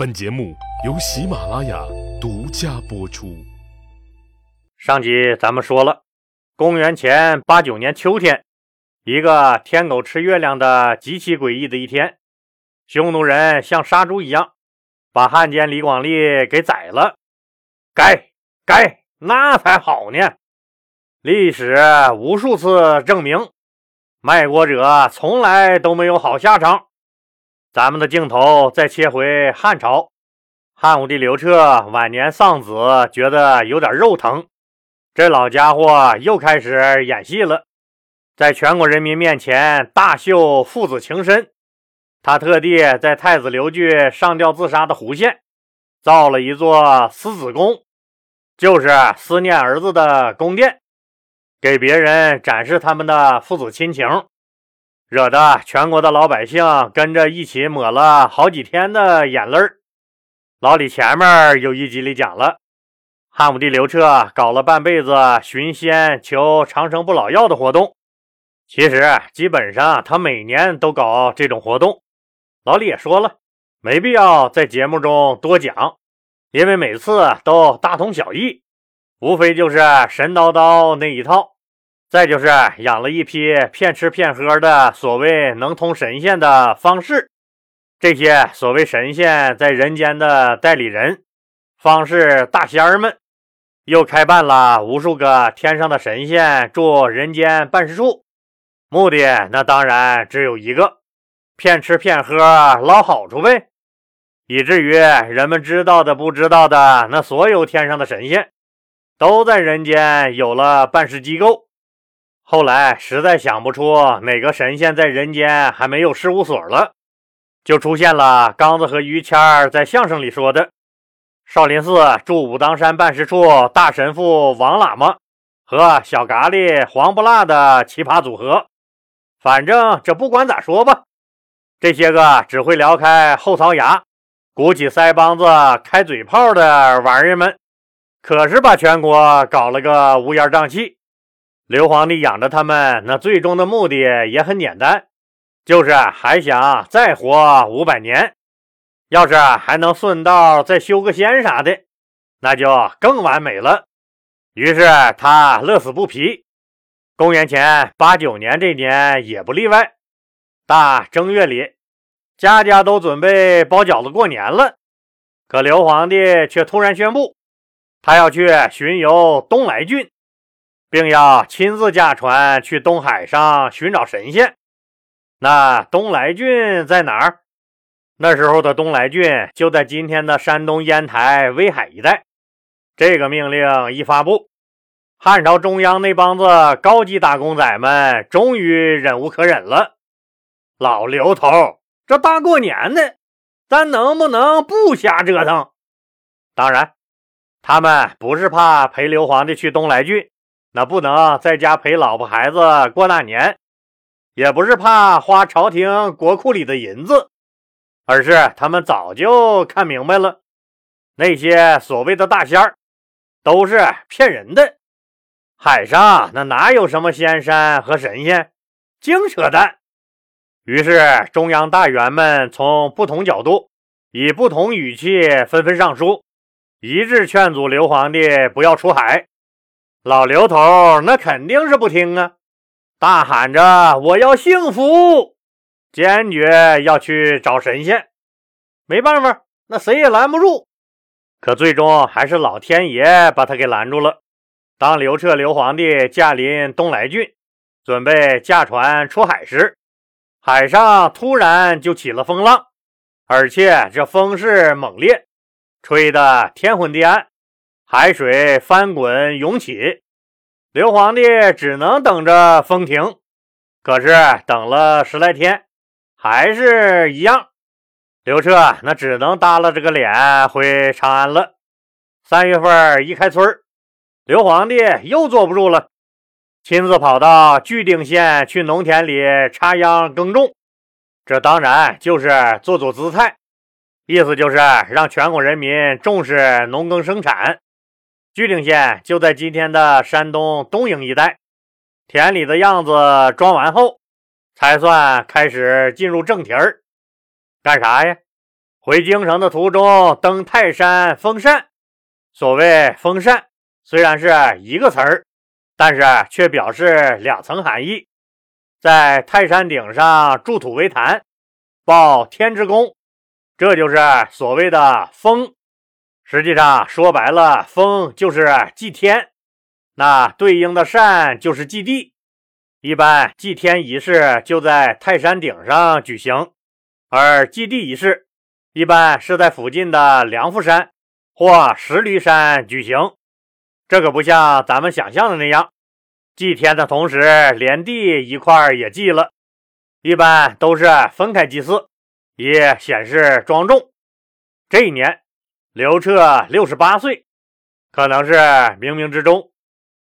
本节目由喜马拉雅独家播出。上集咱们说了，公元前八九年秋天，一个天狗吃月亮的极其诡异的一天，匈奴人像杀猪一样，把汉奸李广利给宰了。该该，那才好呢！历史无数次证明，卖国者从来都没有好下场。咱们的镜头再切回汉朝，汉武帝刘彻晚年丧子，觉得有点肉疼，这老家伙又开始演戏了，在全国人民面前大秀父子情深。他特地在太子刘据上吊自杀的湖县，造了一座思子宫，就是思念儿子的宫殿。给别人展示他们的父子亲情，惹得全国的老百姓跟着一起抹了好几天的眼泪儿老李前面有一集里讲了，汉武帝刘彻搞了半辈子寻仙求长生不老药的活动，其实基本上他每年都搞这种活动。老李也说了，没必要在节目中多讲，因为每次都大同小异。无非就是神叨叨那一套，再就是养了一批骗吃骗喝的所谓能通神仙的方士。这些所谓神仙在人间的代理人，方士大仙儿们，又开办了无数个天上的神仙住人间办事处，目的那当然只有一个：骗吃骗喝捞好处呗。以至于人们知道的不知道的那所有天上的神仙。都在人间有了办事机构，后来实在想不出哪个神仙在人间还没有事务所了，就出现了刚子和于谦在相声里说的少林寺驻武当山办事处大神父王喇嘛和小咖喱黄不辣的奇葩组合。反正这不管咋说吧，这些个只会撩开后槽牙、鼓起腮帮子开嘴炮的玩意儿们。可是把全国搞了个乌烟瘴气。刘皇帝养着他们，那最终的目的也很简单，就是还想再活五百年。要是还能顺道再修个仙啥的，那就更完美了。于是他乐此不疲。公元前八九年这年也不例外。大正月里，家家都准备包饺子过年了。可刘皇帝却突然宣布。他要去巡游东来郡，并要亲自驾船去东海上寻找神仙。那东来郡在哪儿？那时候的东来郡就在今天的山东烟台威海一带。这个命令一发布，汉朝中央那帮子高级打工仔们终于忍无可忍了。老刘头，这大过年的，咱能不能不瞎折腾？当然。他们不是怕陪刘皇帝去东来郡，那不能在家陪老婆孩子过大年；也不是怕花朝廷国库里的银子，而是他们早就看明白了，那些所谓的大仙儿都是骗人的。海上那哪有什么仙山和神仙，净扯淡！于是中央大员们从不同角度，以不同语气纷纷上书。一致劝阻刘皇帝不要出海，老刘头那肯定是不听啊，大喊着我要幸福，坚决要去找神仙。没办法，那谁也拦不住。可最终还是老天爷把他给拦住了。当刘彻刘皇帝驾临东来郡，准备驾船出海时，海上突然就起了风浪，而且这风势猛烈。吹得天昏地暗，海水翻滚涌起，刘皇帝只能等着风停。可是等了十来天，还是一样。刘彻那只能耷拉着个脸回长安了。三月份一开春刘皇帝又坐不住了，亲自跑到巨定县去农田里插秧耕种。这当然就是做做姿态。意思就是让全国人民重视农耕生产。巨鼎县就在今天的山东东营一带，田里的样子装完后，才算开始进入正题儿。干啥呀？回京城的途中登泰山封禅。所谓封禅，虽然是一个词儿，但是却表示两层含义。在泰山顶上筑土为坛，报天之功，这就是所谓的封。实际上说白了，封就是祭天，那对应的善就是祭地。一般祭天仪式就在泰山顶上举行，而祭地仪式一般是在附近的梁父山或石驴山举行。这可不像咱们想象的那样，祭天的同时连地一块也祭了。一般都是分开祭祀，以显示庄重。这一年，刘彻六十八岁，可能是冥冥之中，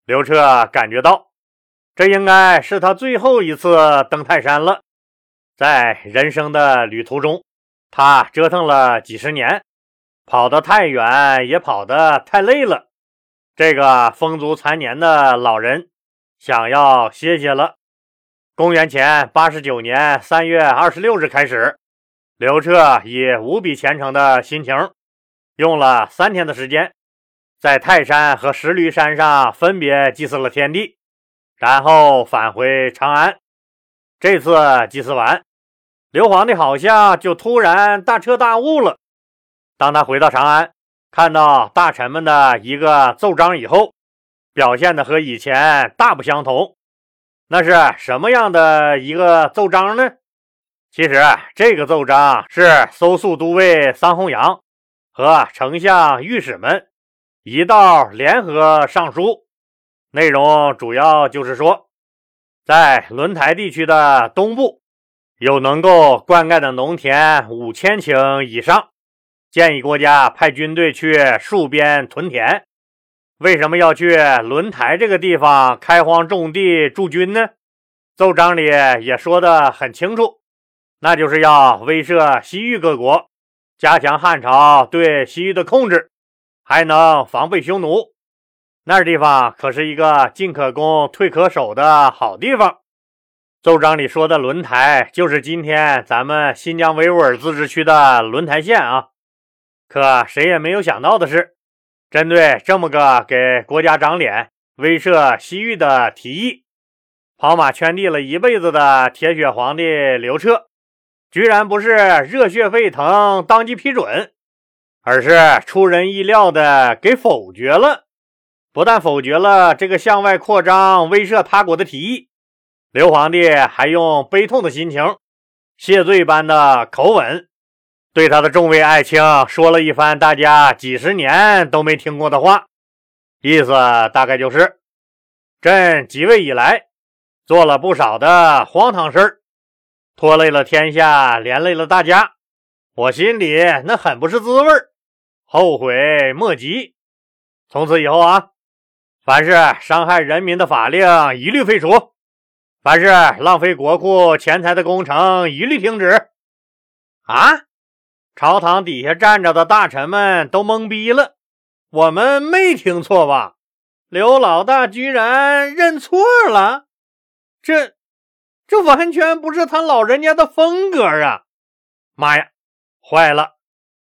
刘彻感觉到。这应该是他最后一次登泰山了。在人生的旅途中，他折腾了几十年，跑得太远，也跑得太累了。这个风烛残年的老人想要歇歇了。公元前八十九年三月二十六日开始，刘彻以无比虔诚的心情，用了三天的时间，在泰山和石驴山上分别祭祀了天地。然后返回长安。这次祭祀完，刘皇帝好像就突然大彻大悟了。当他回到长安，看到大臣们的一个奏章以后，表现的和以前大不相同。那是什么样的一个奏章呢？其实这个奏章是搜素都尉桑弘羊和丞相御史们一道联合上书。内容主要就是说，在轮台地区的东部有能够灌溉的农田五千顷以上，建议国家派军队去戍边屯田。为什么要去轮台这个地方开荒种地驻军呢？奏章里也说的很清楚，那就是要威慑西域各国，加强汉朝对西域的控制，还能防备匈奴。那地方可是一个进可攻、退可守的好地方。奏章里说的轮台，就是今天咱们新疆维吾尔自治区的轮台县啊。可谁也没有想到的是，针对这么个给国家长脸、威慑西域的提议，跑马圈地了一辈子的铁血皇帝刘彻，居然不是热血沸腾、当即批准，而是出人意料的给否决了。不但否决了这个向外扩张、威慑他国的提议，刘皇帝还用悲痛的心情、谢罪般的口吻，对他的众位爱卿说了一番大家几十年都没听过的话，意思大概就是：朕即位以来，做了不少的荒唐事儿，拖累了天下，连累了大家，我心里那很不是滋味后悔莫及。从此以后啊。凡是伤害人民的法令，一律废除；凡是浪费国库钱财的工程，一律停止。啊！朝堂底下站着的大臣们都懵逼了。我们没听错吧？刘老大居然认错了？这，这完全不是他老人家的风格啊！妈呀，坏了！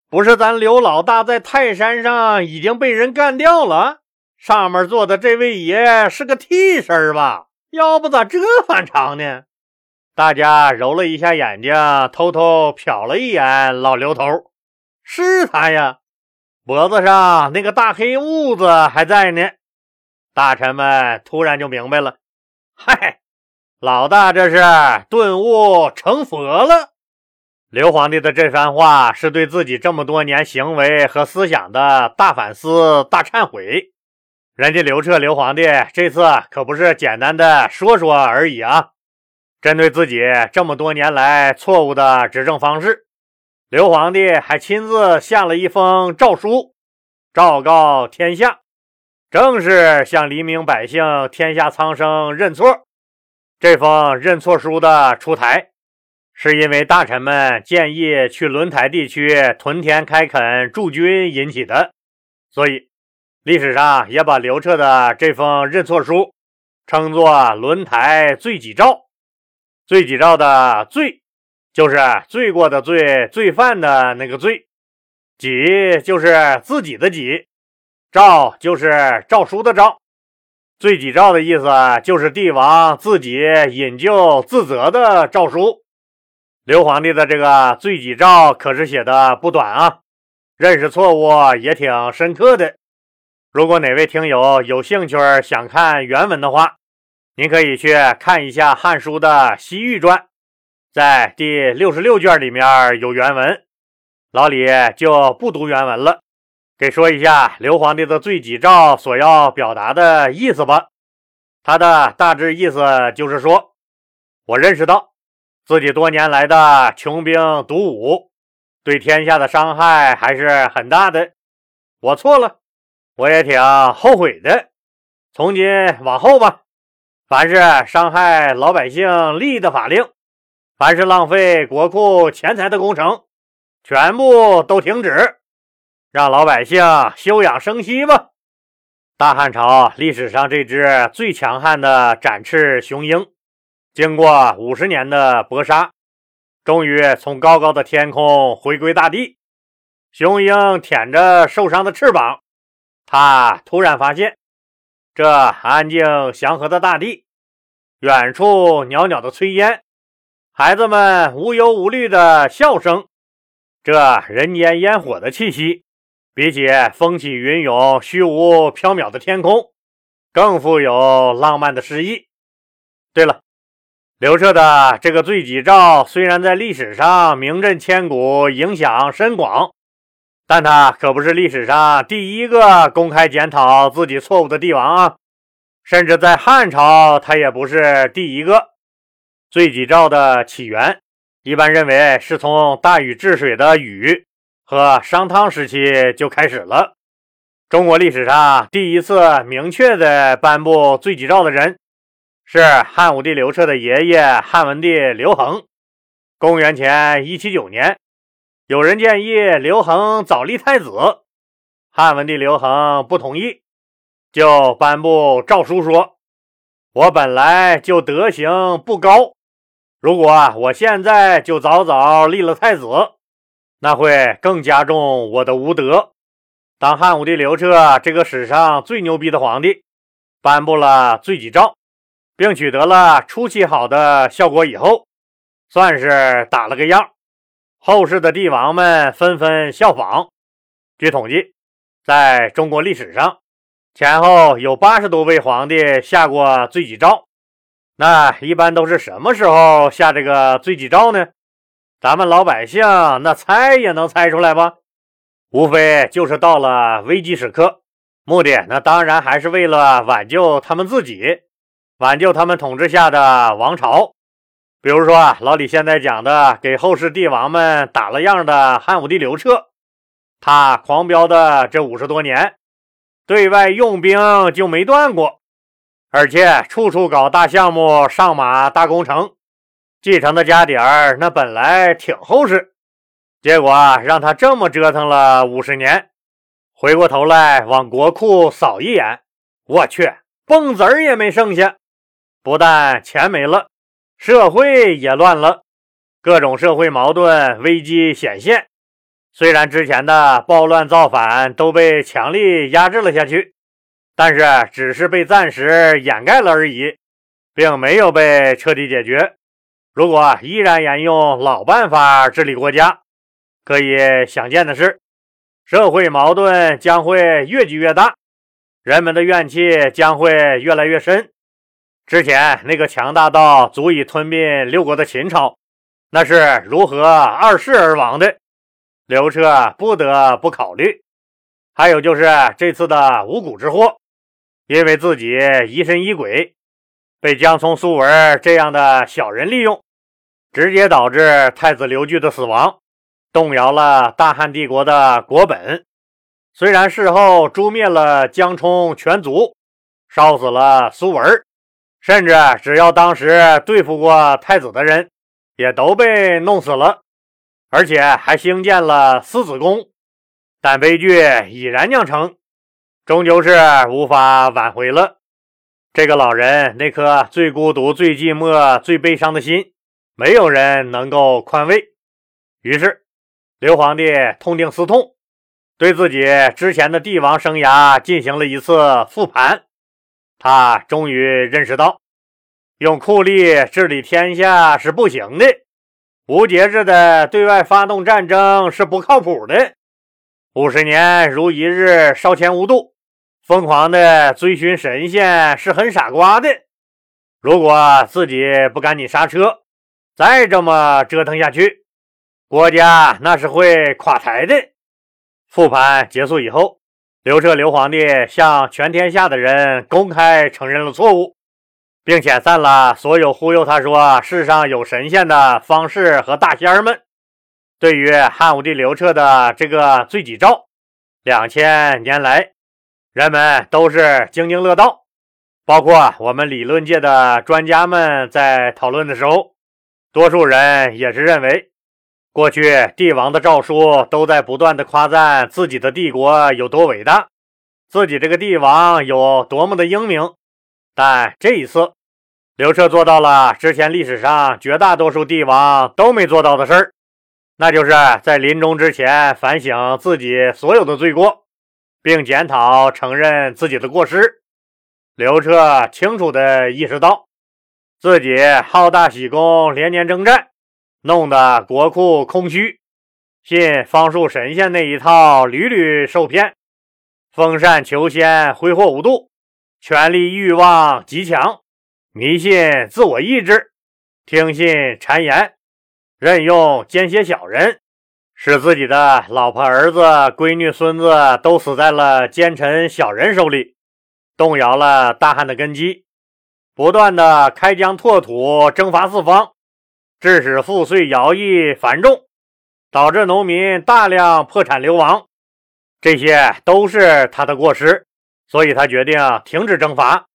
不是咱刘老大在泰山上已经被人干掉了？上面坐的这位爷是个替身吧？要不咋这反常呢？大家揉了一下眼睛，偷偷瞟了一眼老刘头，是他呀，脖子上那个大黑痦子还在呢。大臣们突然就明白了，嗨，老大这是顿悟成佛了。刘皇帝的这番话是对自己这么多年行为和思想的大反思、大忏悔。人家刘彻刘皇帝这次可不是简单的说说而已啊！针对自己这么多年来错误的执政方式，刘皇帝还亲自下了一封诏书，昭告天下，正式向黎民百姓、天下苍生认错。这封认错书的出台，是因为大臣们建议去轮台地区屯田开垦驻军引起的，所以。历史上也把刘彻的这封认错书称作“轮台罪己诏”。罪己诏的“罪”就是罪过的罪、罪犯的那个罪。己就是自己的己，诏就是诏书的诏。罪己诏的意思就是帝王自己引咎自责的诏书。刘皇帝的这个罪己诏可是写的不短啊，认识错误也挺深刻的。如果哪位听友有兴趣想看原文的话，您可以去看一下《汉书》的《西域传》，在第六十六卷里面有原文。老李就不读原文了。给说一下刘皇帝的罪己诏所要表达的意思吧。他的大致意思就是说，我认识到自己多年来的穷兵黩武，对天下的伤害还是很大的。我错了，我也挺后悔的。从今往后吧，凡是伤害老百姓利益的法令，凡是浪费国库钱财的工程，全部都停止。让老百姓休养生息吧。大汉朝历史上这只最强悍的展翅雄鹰，经过五十年的搏杀，终于从高高的天空回归大地。雄鹰舔着受伤的翅膀，他突然发现，这安静祥和的大地，远处袅袅的炊烟，孩子们无忧无虑的笑声，这人间烟火的气息。比起风起云涌、虚无缥缈的天空，更富有浪漫的诗意。对了，刘彻的这个罪己诏虽然在历史上名震千古、影响深广，但他可不是历史上第一个公开检讨自己错误的帝王啊！甚至在汉朝，他也不是第一个。罪己诏的起源，一般认为是从大禹治水的禹。和商汤时期就开始了。中国历史上第一次明确的颁布罪己诏的人，是汉武帝刘彻的爷爷汉文帝刘恒。公元前一七九年，有人建议刘恒早立太子，汉文帝刘恒不同意，就颁布诏书说：“我本来就德行不高，如果我现在就早早立了太子。”那会更加重我的无德。当汉武帝刘彻这个史上最牛逼的皇帝颁布了罪己诏，并取得了出奇好的效果以后，算是打了个样。后世的帝王们纷纷效仿。据统计，在中国历史上，前后有八十多位皇帝下过罪己诏。那一般都是什么时候下这个罪己诏呢？咱们老百姓那猜也能猜出来吧？无非就是到了危机时刻，目的那当然还是为了挽救他们自己，挽救他们统治下的王朝。比如说啊老李现在讲的，给后世帝王们打了样的汉武帝刘彻，他狂飙的这五十多年，对外用兵就没断过，而且处处搞大项目、上马大工程。继承的家底儿那本来挺厚实，结果让他这么折腾了五十年，回过头来往国库扫一眼，我去，蹦子儿也没剩下。不但钱没了，社会也乱了，各种社会矛盾危机显现。虽然之前的暴乱造反都被强力压制了下去，但是只是被暂时掩盖了而已，并没有被彻底解决。如果依然沿用老办法治理国家，可以想见的是，社会矛盾将会越积越大，人们的怨气将会越来越深。之前那个强大到足以吞并六国的秦朝，那是如何二世而亡的？刘彻不得不考虑。还有就是这次的五谷之祸，因为自己疑神疑鬼，被江聪、苏文这样的小人利用。直接导致太子刘据的死亡，动摇了大汉帝国的国本。虽然事后诛灭了江充全族，烧死了苏文，甚至只要当时对付过太子的人，也都被弄死了，而且还兴建了思子宫，但悲剧已然酿成，终究是无法挽回了。这个老人那颗最孤独、最寂寞、最悲伤的心。没有人能够宽慰，于是刘皇帝痛定思痛，对自己之前的帝王生涯进行了一次复盘。他终于认识到，用酷吏治理天下是不行的，无节制的对外发动战争是不靠谱的，五十年如一日烧钱无度，疯狂的追寻神仙是很傻瓜的。如果自己不赶紧刹车，再这么折腾下去，国家那是会垮台的。复盘结束以后，刘彻刘皇帝向全天下的人公开承认了错误，并遣散了所有忽悠他说世上有神仙的方士和大仙儿们。对于汉武帝刘彻的这个罪己诏，两千年来，人们都是津津乐道，包括我们理论界的专家们在讨论的时候，多数人也是认为。过去帝王的诏书都在不断的夸赞自己的帝国有多伟大，自己这个帝王有多么的英明。但这一次，刘彻做到了之前历史上绝大多数帝王都没做到的事儿，那就是在临终之前反省自己所有的罪过，并检讨承认自己的过失。刘彻清楚地意识到，自己好大喜功，连年征战。弄得国库空虚，信方术神仙那一套屡屡受骗，封禅求仙挥霍无度，权力欲望极强，迷信自我意志，听信谗言，任用奸邪小人，使自己的老婆、儿子、闺女、孙子都死在了奸臣小人手里，动摇了大汉的根基，不断的开疆拓土，征伐四方。致使赋税徭役繁重，导致农民大量破产流亡，这些都是他的过失，所以他决定停止征伐，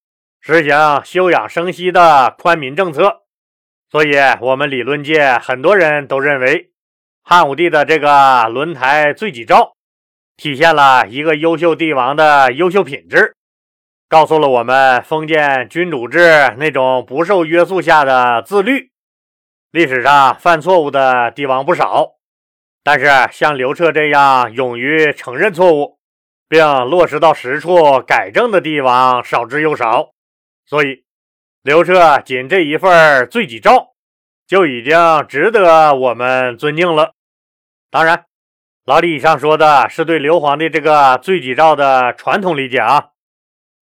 实行休养生息的宽民政策。所以，我们理论界很多人都认为，汉武帝的这个轮台罪己诏，体现了一个优秀帝王的优秀品质，告诉了我们封建君主制那种不受约束下的自律。历史上犯错误的帝王不少，但是像刘彻这样勇于承认错误，并落实到实处改正的帝王少之又少。所以，刘彻仅这一份罪己诏就已经值得我们尊敬了。当然，老李以上说的是对刘皇帝这个罪己诏的传统理解啊，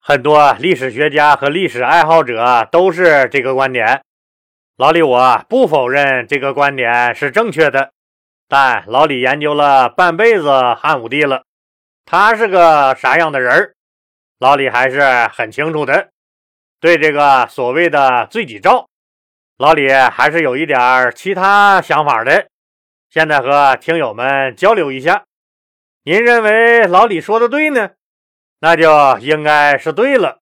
很多历史学家和历史爱好者都是这个观点。老李，我不否认这个观点是正确的，但老李研究了半辈子汉武帝了，他是个啥样的人老李还是很清楚的。对这个所谓的罪己诏，老李还是有一点其他想法的。现在和听友们交流一下，您认为老李说的对呢？那就应该是对了。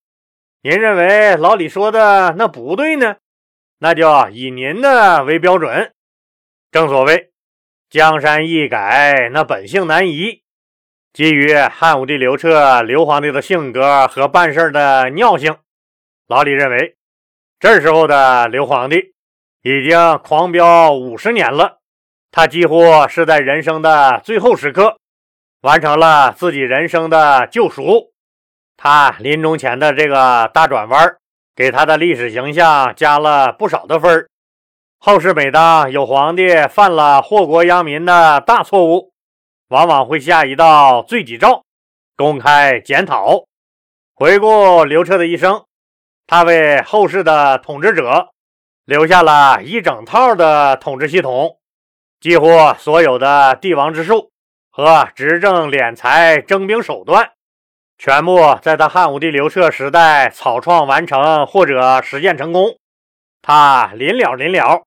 您认为老李说的那不对呢？那就以您的为标准。正所谓江山易改，那本性难移。基于汉武帝刘彻刘皇帝的性格和办事的尿性，老李认为，这时候的刘皇帝已经狂飙五十年了。他几乎是在人生的最后时刻，完成了自己人生的救赎。他临终前的这个大转弯给他的历史形象加了不少的分儿。后世每当有皇帝犯了祸国殃民的大错误，往往会下一道罪己诏，公开检讨。回顾刘彻的一生，他为后世的统治者留下了一整套的统治系统，几乎所有的帝王之术和执政敛财征兵手段。全部在他汉武帝刘彻时代草创完成或者实践成功。他临了临了，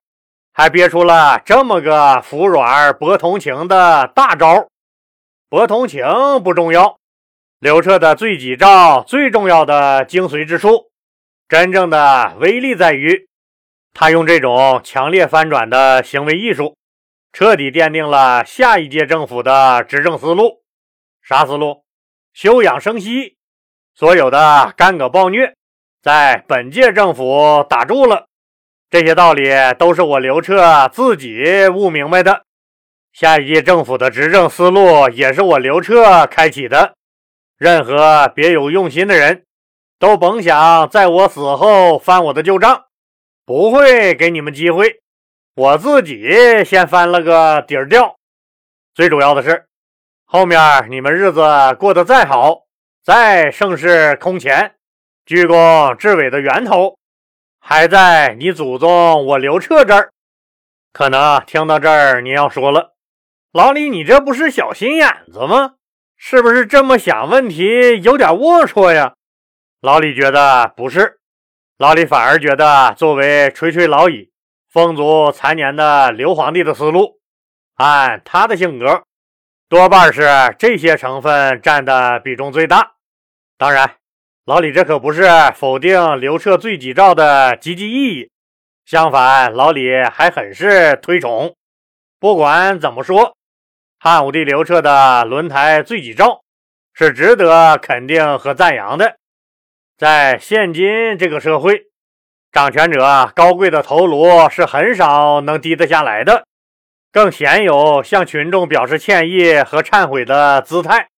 还憋出了这么个服软博同情的大招。博同情不重要，刘彻的罪己诏最重要的精髓之处，真正的威力在于，他用这种强烈翻转的行为艺术，彻底奠定了下一届政府的执政思路。啥思路？休养生息，所有的干戈暴虐，在本届政府打住了。这些道理都是我刘彻自己悟明白的。下一届政府的执政思路也是我刘彻开启的。任何别有用心的人，都甭想在我死后翻我的旧账，不会给你们机会。我自己先翻了个底儿掉。最主要的是，后面你们日子过得再好，再盛世空前，鞠躬至伟的源头，还在你祖宗我刘彻这儿。可能听到这儿，你要说了，老李，你这不是小心眼子吗？是不是这么想问题有点龌龊呀？老李觉得不是，老李反而觉得，作为垂垂老矣。风烛残年的刘皇帝的思路，按他的性格，多半是这些成分占的比重最大。当然，老李这可不是否定刘彻罪己诏的积极意义，相反，老李还很是推崇。不管怎么说，汉武帝刘彻的轮台罪己诏是值得肯定和赞扬的。在现今这个社会。掌权者高贵的头颅是很少能低得下来的，更鲜有向群众表示歉意和忏悔的姿态。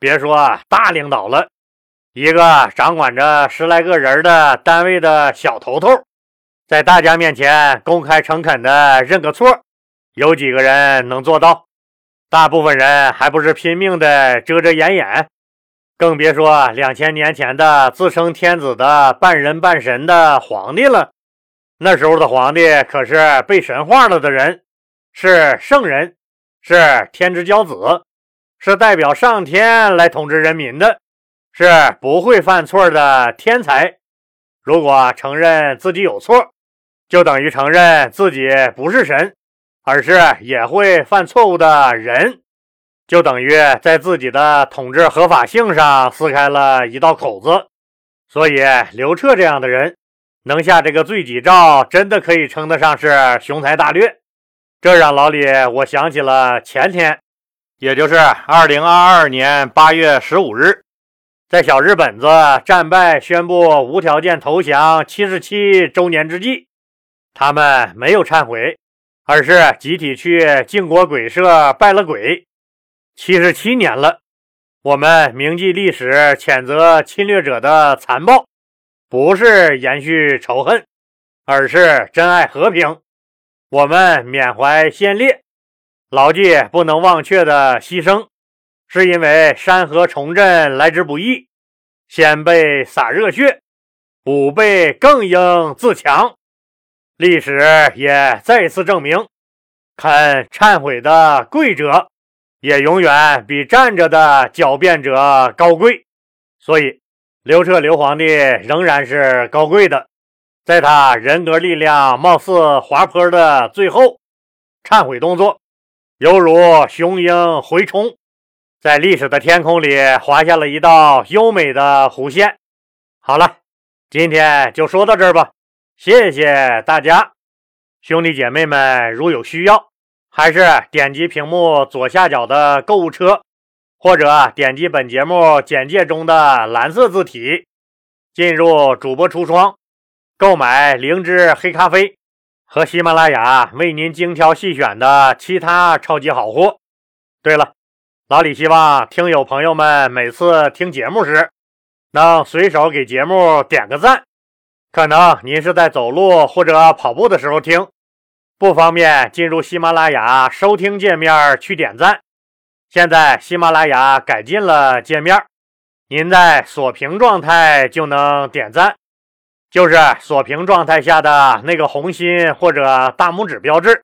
别说大领导了，一个掌管着十来个人的单位的小头头，在大家面前公开诚恳的认个错，有几个人能做到？大部分人还不是拼命的遮遮掩掩。更别说两千年前的自称天子的半人半神的皇帝了。那时候的皇帝可是被神化了的人，是圣人，是天之骄子，是代表上天来统治人民的，是不会犯错的天才。如果承认自己有错，就等于承认自己不是神，而是也会犯错误的人。就等于在自己的统治合法性上撕开了一道口子，所以刘彻这样的人能下这个罪己诏，真的可以称得上是雄才大略。这让老李我想起了前天，也就是二零二二年八月十五日，在小日本子战败宣布无条件投降七十七周年之际，他们没有忏悔，而是集体去靖国鬼社拜了鬼。七十七年了，我们铭记历史，谴责侵略者的残暴，不是延续仇恨，而是珍爱和平。我们缅怀先烈，牢记不能忘却的牺牲，是因为山河重振来之不易，先辈洒热血，吾辈更应自强。历史也再次证明，肯忏悔的贵者。也永远比站着的狡辩者高贵，所以刘彻刘皇帝仍然是高贵的。在他人格力量貌似滑坡的最后，忏悔动作犹如雄鹰回冲，在历史的天空里划下了一道优美的弧线。好了，今天就说到这儿吧，谢谢大家，兄弟姐妹们，如有需要。还是点击屏幕左下角的购物车，或者点击本节目简介中的蓝色字体，进入主播橱窗，购买灵芝黑咖啡和喜马拉雅为您精挑细选的其他超级好货。对了，老李希望听友朋友们每次听节目时，能随手给节目点个赞。可能您是在走路或者跑步的时候听。不方便进入喜马拉雅收听界面去点赞。现在喜马拉雅改进了界面，您在锁屏状态就能点赞，就是锁屏状态下的那个红心或者大拇指标志。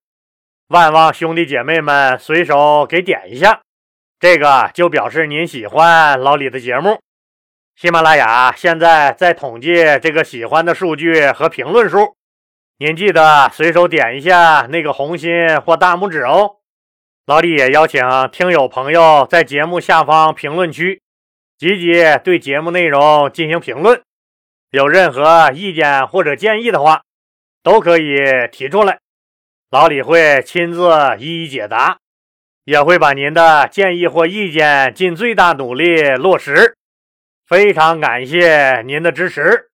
万望兄弟姐妹们随手给点一下，这个就表示您喜欢老李的节目。喜马拉雅现在在统计这个喜欢的数据和评论数。您记得随手点一下那个红心或大拇指哦。老李也邀请听友朋友在节目下方评论区积极对节目内容进行评论，有任何意见或者建议的话，都可以提出来，老李会亲自一一解答，也会把您的建议或意见尽最大努力落实。非常感谢您的支持。